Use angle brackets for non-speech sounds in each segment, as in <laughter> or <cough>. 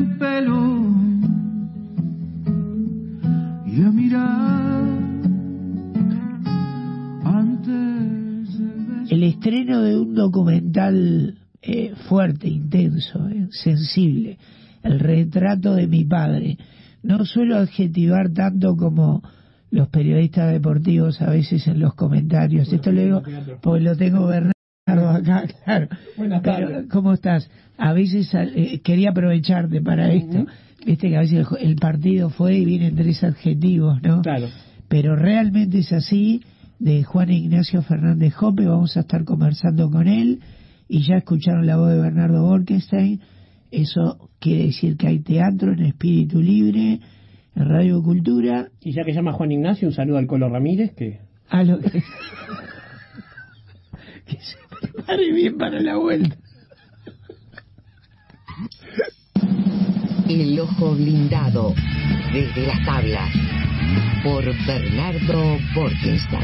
tu pelo y a mirar antes El estreno de un documental eh, fuerte, intenso, eh, sensible, el retrato de mi padre. No suelo adjetivar tanto como los periodistas deportivos a veces en los comentarios. Esto lo digo porque lo tengo Bernardo <laughs> acá, claro. Buenas tardes. ¿Cómo estás? A veces eh, quería aprovecharte para esto. Viste que a veces el, el partido fue y vienen tres adjetivos, ¿no? Claro. pero realmente es así, de Juan Ignacio Fernández Jope, vamos a estar conversando con él, y ya escucharon la voz de Bernardo Borkenstein, eso quiere decir que hay teatro en espíritu libre, en Radio Cultura, Y ya que llama Juan Ignacio, un saludo al Colo Ramírez, que a lo que, <laughs> <laughs> que se bien para la vuelta. El ojo blindado desde las tablas por Bernardo blindado.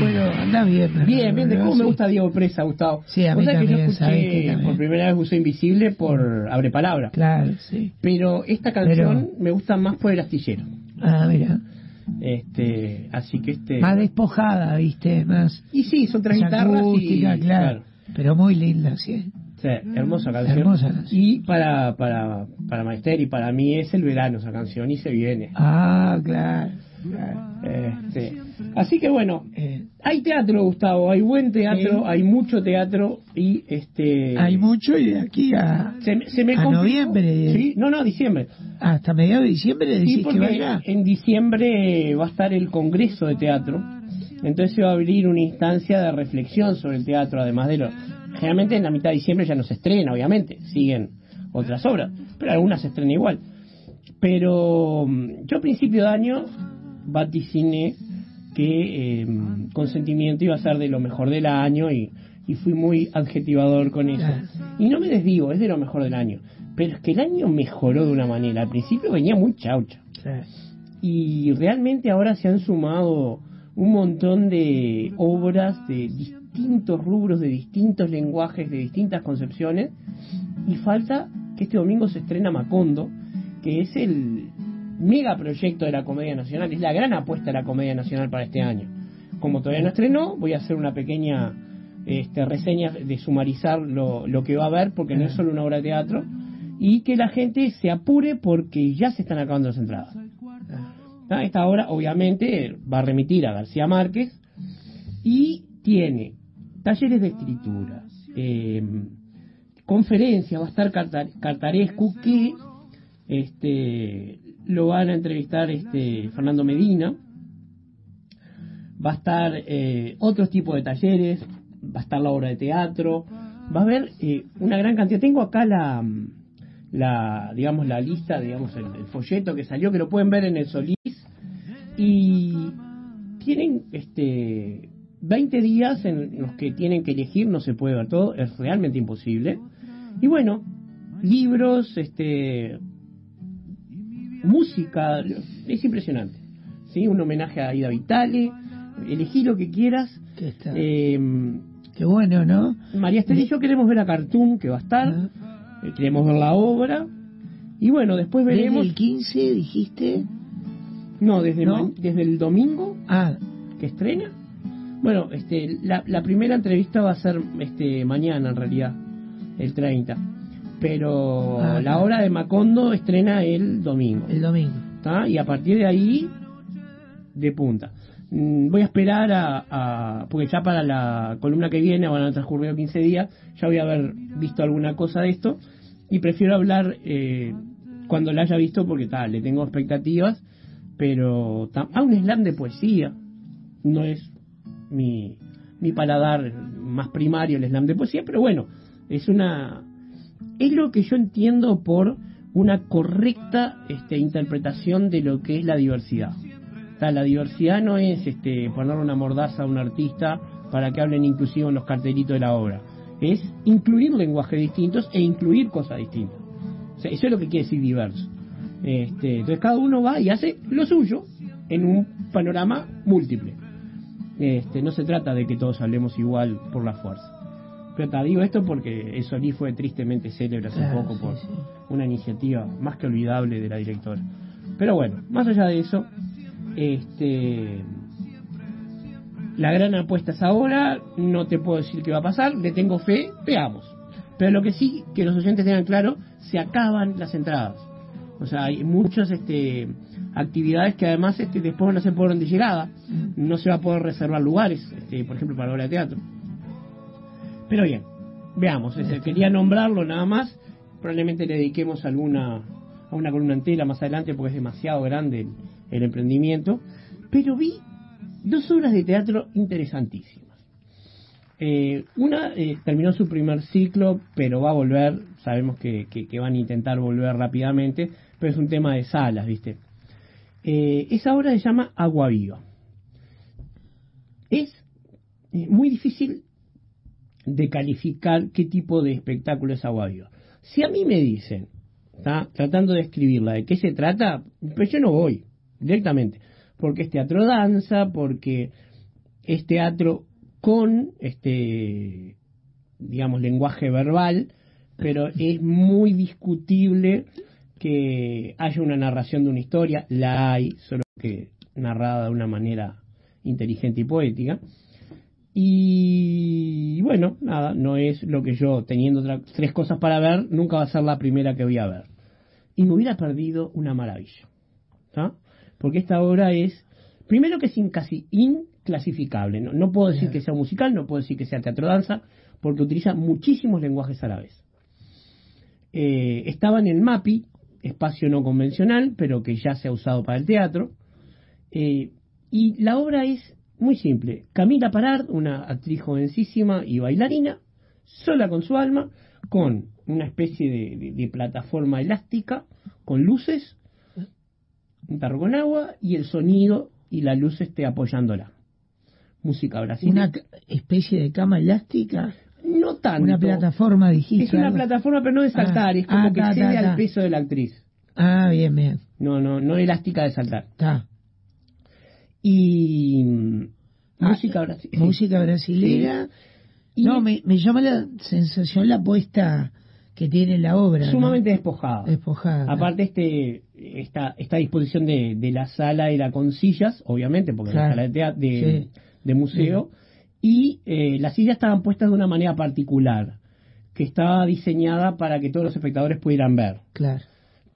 Bueno, anda bien. Bernardo, Bien, bien, cómo me gusta Diego Presa, Gustavo. Sí, a mí sabés que yo también, escuché también. por primera vez Buceo Invisible por Abre Palabra. Claro, sí. Pero esta canción me gusta más por el astillero. Ah, mira. Este, así que este. Más despojada, viste, más... Y sí, son tres guitarras y. claro. Pero muy linda, sí. Sí, hermosa canción. Hermosa canción. Y para, para, para Maester y para mí es el verano esa canción y se viene. Ah, claro. Este, así que bueno, Eh, hay teatro, Gustavo, hay buen teatro, Sí. hay mucho teatro y este. hay mucho y de aquí a, Se, me- se me a complicó- noviembre. Sí, no, no, diciembre. hasta mediados de diciembre Sí, decís que porque vaya. en diciembre va a estar el Congreso de Teatro, entonces se va a abrir una instancia de reflexión sobre el teatro, además de lo... Generalmente en la mitad de diciembre ya no se estrena, obviamente, siguen otras obras, pero algunas se estrenan igual. Pero mm, yo a principio de año vaticiné que eh, Consentimiento iba a ser de lo mejor del año y, y fui muy adjetivador con eso. Y no me desvivo, es de lo mejor del año. Pero es que el año mejoró de una manera. Al principio venía muy chaucha. Y realmente ahora se han sumado un montón de obras de distintos rubros, de distintos lenguajes, de distintas concepciones. Y falta que este domingo se estrena Macondo, que es el mega proyecto de la Comedia Nacional, es la gran apuesta de la Comedia Nacional para este año. Como todavía no estrenó, voy a hacer una pequeña este, reseña de sumarizar lo, lo que va a haber, porque no es solo una obra de teatro, y que la gente se apure porque ya se están acabando las entradas. ¿Ah? Esta obra, obviamente, va a remitir a García Márquez y tiene talleres de escritura, eh, conferencias, va a estar Carta- Cartarescu que este, lo van a entrevistar este, Fernando Medina, va a estar eh, otros tipos de talleres, va a estar la obra de teatro, va a haber eh, una gran cantidad. Tengo acá la, la digamos, la lista, digamos, el, el folleto que salió, que lo pueden ver en el Solís, y tienen este 20 días en los que tienen que elegir, no se puede ver todo, es realmente imposible. Y bueno, libros, este música, es impresionante. ¿sí? Un homenaje a Ida Vitale, elegí lo que quieras. Que está. Eh, Qué bueno, ¿no? María Esther y yo queremos ver a Cartoon, que va a estar, Ah. eh, queremos ver la obra. Y bueno, después Desde veremos. el 15 dijiste. No, desde, desde el domingo Ah, que estrena. Bueno, este, la, la primera entrevista va a ser este mañana en realidad, el 30. Pero Ah, la obra de Macondo estrena el domingo. el domingo. ¿tá? Y a partir de ahí, de punta. Mm, Voy a esperar a, a- Porque ya para la columna que viene van a transcurrir 15 días, ya voy a haber visto alguna cosa de esto. Y prefiero hablar eh, cuando la haya visto porque tal, le tengo expectativas. Pero. Ah, un slam de poesía. No es mi, mi paladar más primario el slam de poesía, pero bueno, es una. Es lo que yo entiendo por una correcta este, interpretación de lo que es la diversidad. O sea, la diversidad no es este, ponerle una mordaza a un artista para que hablen inclusivo en los cartelitos de la obra. Es incluir lenguajes distintos e incluir cosas distintas. Eso es lo que quiere decir diverso. Este, entonces cada uno va y hace lo suyo en un panorama múltiple. Este, no se trata de que todos hablemos igual por la fuerza. Pero te digo esto porque el Solí fue tristemente célebre hace Claro, poco por sí. una iniciativa más que olvidable de la directora. Pero bueno, más allá de eso, este la gran apuesta es ahora, no te puedo decir qué va a pasar, le tengo fe, veamos. Pero lo que sí, que los oyentes tengan claro, se acaban las entradas. O sea, hay muchas este, actividades que además este, después van a ser por orden de llegada. No se va a poder reservar lugares, este, por ejemplo, para la obra de teatro. Pero bien, veamos. quería nombrarlo nada más. Probablemente le dediquemos alguna a una columna entera más adelante porque es demasiado grande el, emprendimiento. Pero vi dos obras de teatro interesantísimas. Eh, una eh, terminó su primer ciclo, pero va a volver. Sabemos que, que- van a intentar volver rápidamente, pero es un tema de salas, ¿viste? Eh, esa obra se llama Agua Viva. Es muy difícil de calificar qué tipo de espectáculo es Agua Viva. Si a mí me dicen, ¿tá? tratando de escribirla, de qué se trata, pues yo no voy directamente, porque es teatro danza, porque es teatro con este digamos lenguaje verbal, pero es muy discutible que haya una narración de una historia, la hay, solo que narrada de una manera inteligente y poética. Y bueno, nada, no es lo que yo, teniendo tres cosas para ver, nunca va a ser la primera que voy a ver. Y me hubiera perdido una maravilla. ¿tá? Porque esta obra es, primero que es casi inclasificable. No, no puedo decir que sea musical, no puedo decir que sea teatro danza, porque utiliza muchísimos lenguajes a la vez. Eh, estaba en el MAPI, espacio no convencional, pero que ya se ha usado para el teatro. Eh, y la obra es muy simple. Camila Parard, una actriz jovencísima y bailarina, sola con su alma, con una especie de, de- de plataforma elástica, con luces, un tarro con agua y el sonido y la luz esté apoyándola. Música brasileña. Una especie de cama elástica, no tanto. una plataforma, dijiste. Es una algo. plataforma, pero no de saltar, Ah, es como ah, que ta, cede ta, al peso de la actriz. Ah, bien, bien. No, no, no elástica de saltar. Está. Y Ah, música brasileña. Música brasilera. Y No, me, me llama la sensación la puesta que tiene la obra. ¿no? sumamente despojada. despojada. Aparte este esta, esta disposición de, de la sala era con sillas, obviamente, porque Claro. era sala de, de, Sí. de museo, y eh, las sillas estaban puestas de una manera particular, que estaba diseñada para que todos los espectadores pudieran ver. Claro.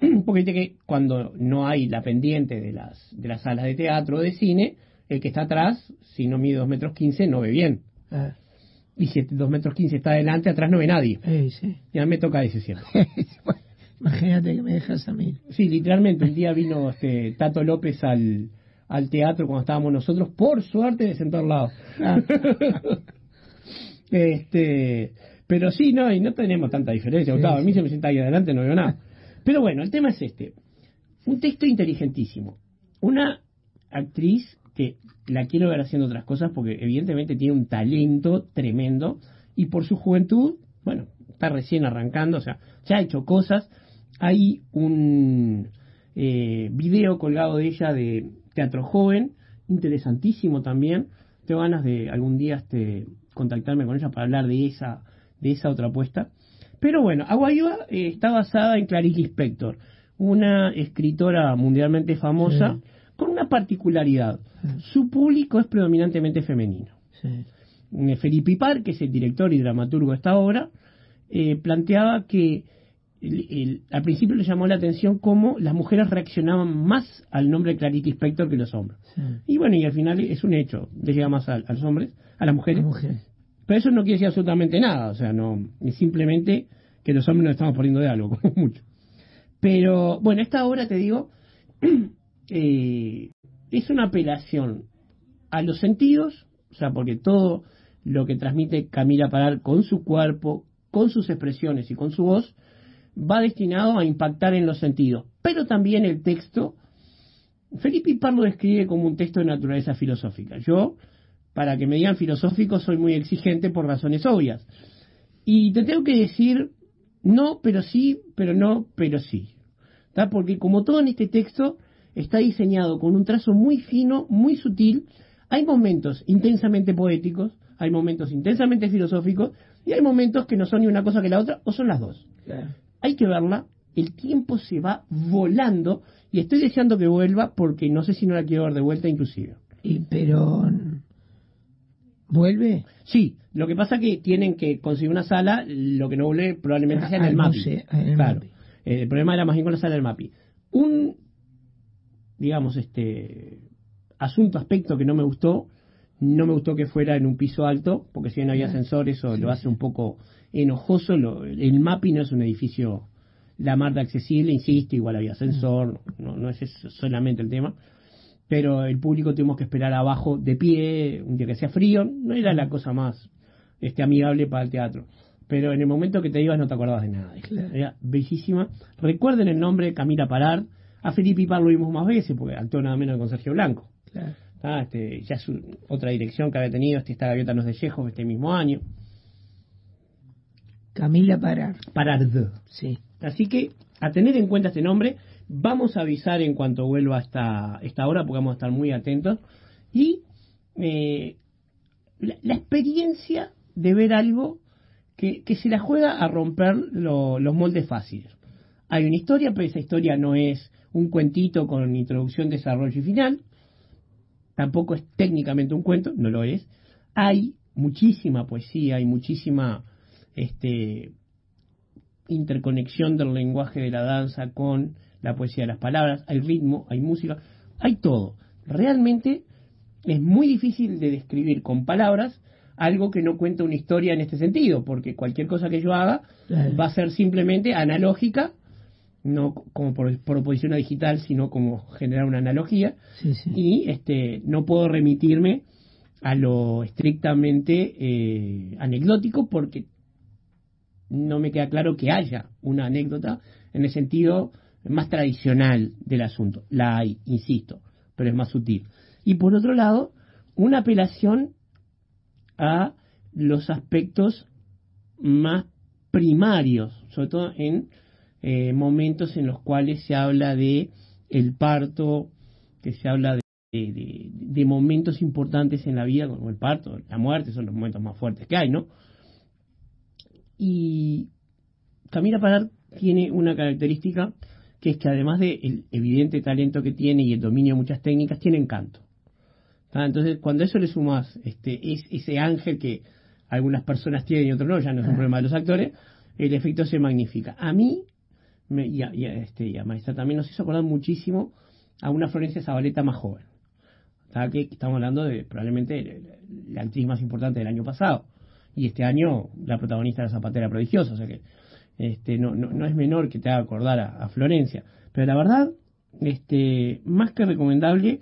<clears throat> Porque viste que cuando no hay la pendiente de las, de las salas de teatro o de cine, el que está atrás, si no mide 2 metros 15, no ve bien. Ah, Y si 2 metros 15 está adelante, atrás no ve nadie. eh, sí. Ya me toca ese siempre. Bueno, <laughs> imagínate que me dejas a mí. Sí, literalmente, un día vino este, Tato López al, al teatro cuando estábamos nosotros, por suerte de sentado al lado. Ah. <laughs> este, pero sí, no, y no tenemos tanta diferencia, Sí, Gustavo. A mí se me sienta ahí adelante, no veo nada. Pero bueno, el tema es este. Un texto inteligentísimo. Una actriz que la quiero ver haciendo otras cosas porque evidentemente tiene un talento tremendo y por su juventud, bueno, está recién arrancando, o sea, ya ha hecho cosas. Hay un eh, video colgado de ella de teatro joven, interesantísimo también. Tengo ganas de algún día este, contactarme con ella para hablar de esa, de esa otra apuesta. Pero bueno, Agua Viva eh, está basada en Clarice Lispector, una escritora mundialmente famosa Sí. con una particularidad. Sí. Su público es predominantemente femenino. Sí. Eh, Felipe Ipar, que es el director y dramaturgo de esta obra, eh, planteaba que el- el- al principio le llamó la atención cómo las mujeres reaccionaban más al nombre de Clarice Lispector que los hombres. Y bueno, y al final es un hecho, le llega más a, a los hombres, a las mujeres. Pero eso no quiere decir absolutamente nada, o sea, no, es simplemente que los hombres nos estamos poniendo de algo, <laughs> como mucho. Pero bueno, esta obra, te digo, <clears throat> eh, es una apelación a los sentidos, o sea, porque todo lo que transmite Camila Parar con su cuerpo, con sus expresiones y con su voz, va destinado a impactar en los sentidos. Pero también el texto, Felipe Ipar lo describe como un texto de naturaleza filosófica. Yo, para que me digan filosófico, soy muy exigente por razones obvias. Y te tengo que decir, no, pero sí, pero no, pero sí. ¿Tá? Porque como todo en este texto, está diseñado con un trazo muy fino, muy sutil, hay momentos intensamente poéticos, hay momentos intensamente filosóficos y hay momentos que no son ni una cosa que la otra o son las dos. Hay que verla, el tiempo se va volando y estoy deseando que vuelva porque no sé si no la quiero ver de vuelta inclusive. Y pero ¿Vuelve? Sí, lo que pasa que tienen que conseguir una sala, lo que no vuelve probablemente sea en Ah, el no MAPI. sé, en el claro. MAPI. Eh, el problema era más bien con la sala del MAPI. Un, digamos, este asunto, aspecto que no me gustó, no me gustó que fuera en un piso alto, porque si bien había ascensores, eso lo hace un poco enojoso. Lo- el MAPI no es un edificio la mar de accesible, insisto, igual había ascensor, no, no es eso solamente el tema pero el público tuvimos que esperar abajo de pie, un día que hacía frío, no era la cosa más este, amigable para el teatro. Pero en el momento que te ibas no te acordabas de nada. Era bellísima. Recuerden el nombre Camila Parar. A Felipe Ipar lo vimos más veces porque actuó nada menos con Sergio Blanco. Claro. Ah, este, ya es otra dirección que había tenido. Este, esta gaviota no es de Chekhov este mismo año. Camila Parar. Parard. Sí. Así que a tener en cuenta este nombre, vamos a avisar en cuanto vuelva esta, esta hora, porque vamos a estar muy atentos. Y eh, la, experiencia de ver algo que, que se la juega a romper lo- los moldes fáciles. Hay una historia, pero esa historia no es un cuentito con introducción, desarrollo y final. Tampoco es técnicamente un cuento, no lo es. Hay muchísima poesía, hay muchísima este, interconexión del lenguaje de la danza con la poesía de las palabras, hay ritmo, hay música, hay todo. Realmente es muy difícil de describir con palabras algo que no cuenta una historia en este sentido, porque cualquier cosa que yo haga Claro. va a ser simplemente analógica, no como por, por oposición a digital, sino como generar una analogía, Sí, sí. y este no puedo remitirme a lo estrictamente eh, anecdótico porque no me queda claro que haya una anécdota en el sentido más tradicional del asunto. La hay, insisto, pero es más sutil. Y por otro lado, una apelación a los aspectos más primarios, sobre todo en eh, momentos en los cuales se habla de el parto, que se habla de, de- de momentos importantes en la vida, como el parto, la muerte, son los momentos más fuertes que hay, ¿no? Y Camila Parar tiene una característica que es que además del evidente talento que tiene y el dominio de muchas técnicas, tiene encanto. ¿tá? Entonces, cuando a eso le sumas este, es- ese ángel que algunas personas tienen y otros no, ya no es un problema de los actores, el efecto se magnifica. A mí, me, y, a, y a, este, y a Maestra también nos hizo acordar muchísimo a una Florencia Zabaleta más joven. ¿tá? Que estamos hablando de probablemente la actriz más importante del año pasado. Y este año la protagonista de la Zapatera Prodigiosa. O sea que este, no, no, no es menor que te haga acordar a, Florencia. Pero la verdad, este, más que recomendable,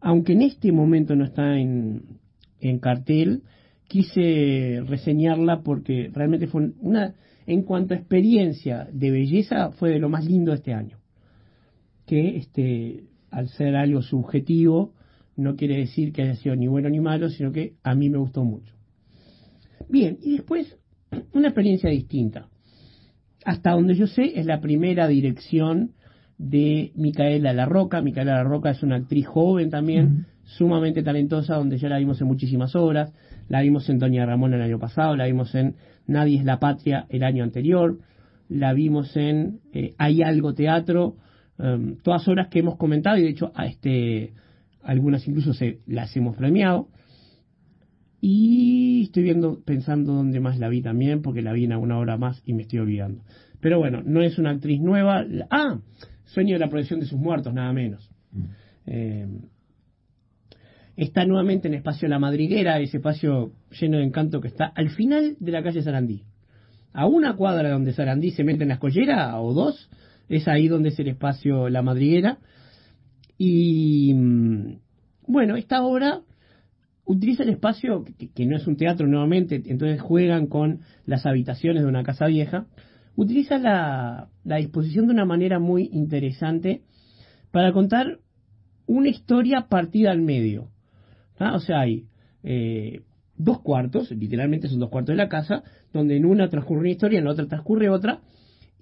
aunque en este momento no está en, en cartel, quise reseñarla porque realmente fue una, en cuanto a experiencia de belleza, fue de lo más lindo de este año. Que este, al ser algo subjetivo, no quiere decir que haya sido ni bueno ni malo, sino que a mí me gustó mucho. Bien, y después, <clears throat> una experiencia distinta. Hasta donde yo sé, es la primera dirección de Micaela La Roca. Micaela La Roca es una actriz joven también, sumamente talentosa, donde ya la vimos en muchísimas obras. La vimos en Doña Ramón el año pasado, la vimos en Nadie es la Patria el año anterior, la vimos en eh, Hay algo teatro, em, todas obras que hemos comentado y de hecho a este algunas incluso se las hemos premiado. Y estoy viendo, pensando dónde más la vi también, porque la vi en alguna hora más y me estoy olvidando. Pero bueno, no es una actriz nueva. Ah, Sueño de la proyección de sus muertos, nada menos. Eh, está nuevamente en Espacio La Madriguera, ese espacio lleno de encanto que está al final de la calle Sarandí. A una cuadra donde Sarandí se mete en la escollera, o dos, es ahí donde es el espacio La Madriguera. Y mm, bueno, esta obra utiliza el espacio, que, no es un teatro nuevamente, entonces juegan con las habitaciones de una casa vieja, utiliza la, disposición de una manera muy interesante para contar una historia partida al medio. O sea, hay eh, dos cuartos, literalmente son dos cuartos de la casa, donde en una transcurre una historia, en la otra transcurre otra,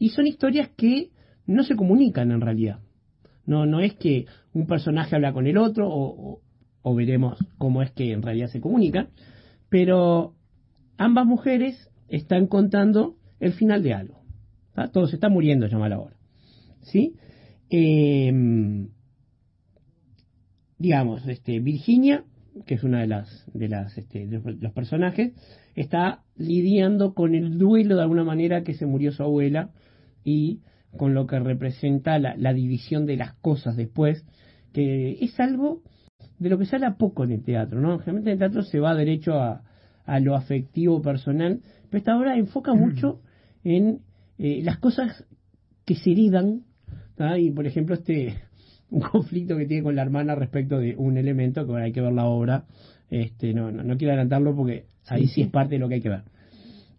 y son historias que no se comunican en realidad. No, no es que un personaje habla con el otro o, o- veremos cómo es que en realidad se comunican, pero ambas mujeres están contando el final de algo. ¿tá? Todo se está muriendo, llama la hora. ¿Sí? Eh, digamos, este, Virginia, que es una de las, de las, este, los personajes, está lidiando con el duelo de alguna manera que se murió su abuela y con lo que representa la, la división de las cosas después, que es algo de lo que se habla poco en el teatro, ¿no? Generalmente en el teatro se va derecho a, a lo afectivo personal, pero esta obra enfoca mucho en eh, las cosas que se heredan, ¿tá? y por ejemplo este un conflicto que tiene con la hermana respecto de un elemento que bueno, hay que ver la obra, este no, no, no quiero adelantarlo porque ahí sí, es parte de lo que hay que ver.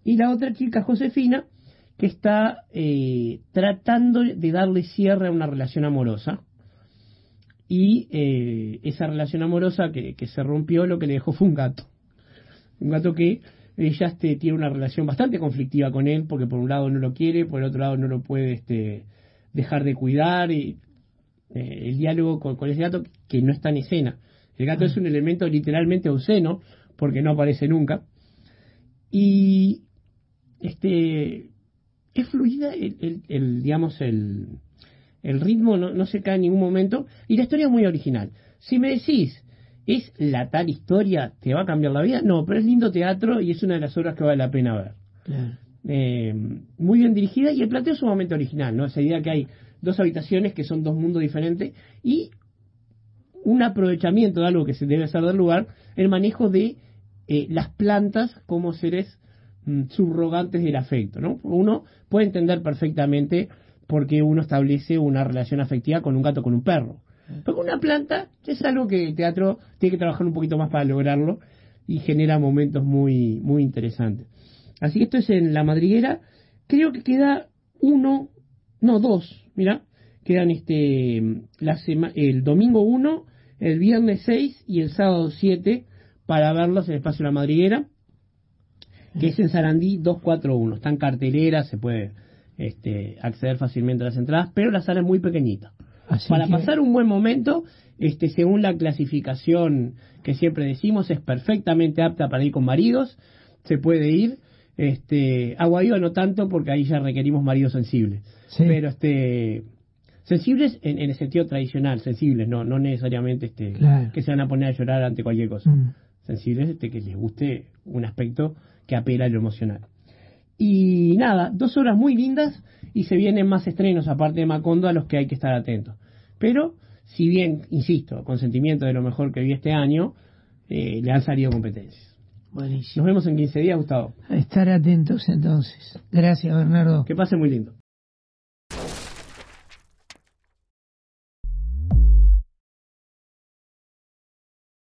Y la otra chica, Josefina, que está eh, tratando de darle cierre a una relación amorosa, y eh, esa relación amorosa que, que, se rompió lo que le dejó fue un gato. Un gato que ella este, tiene una relación bastante conflictiva con él porque por un lado no lo quiere, por el otro lado no lo puede este, dejar de cuidar y eh, el diálogo con, con, ese gato que no está en escena. El gato es un elemento literalmente obsceno porque no aparece nunca y este es fluida el, el digamos el el ritmo no, no, se cae en ningún momento y la historia es muy original. Si me decís, ¿es la tal historia? ¿Te va a cambiar la vida? No, pero es lindo teatro y es una de las obras que vale la pena ver. Claro. Eh, muy bien dirigida y el planteo es sumamente original, ¿no? Esa idea que hay dos habitaciones que son dos mundos diferentes y un aprovechamiento de algo que se debe hacer del lugar, el manejo de eh, las plantas como seres mm, subrogantes del afecto, ¿no? Uno puede entender perfectamente porque uno establece una relación afectiva con un gato, con un perro. Pero con una planta es algo que el teatro tiene que trabajar un poquito más para lograrlo y genera momentos muy, muy interesantes. Así que esto es en La Madriguera. Creo que queda uno, no, dos, mira, quedan este la sema, el domingo 1, el viernes 6 y el sábado 7 para verlos en el espacio La Madriguera, que es en Sarandí 241. Están carteleras, se puede este, acceder fácilmente a las entradas, pero la sala es muy pequeñita. Así Para que- pasar un buen momento, este, según la clasificación que siempre decimos, es perfectamente apta para ir con maridos, se puede ir. Este, agua viva no tanto porque ahí ya requerimos maridos sensibles. Sí. Pero este sensibles en, en el sentido tradicional, sensibles, no, no necesariamente este, Claro. que se van a poner a llorar ante cualquier cosa. Mm. Sensibles este, que les guste un aspecto que apela a lo emocional. Y nada, dos obras muy lindas y se vienen más estrenos aparte de Macondo a los que hay que estar atentos. Pero, si bien, insisto, con sentimiento de lo mejor que vi este año, eh, le han salido competencias. Buenísimo. Nos vemos en 15 días, Gustavo. A estar atentos entonces. Gracias, Bernardo. Que pase muy lindo.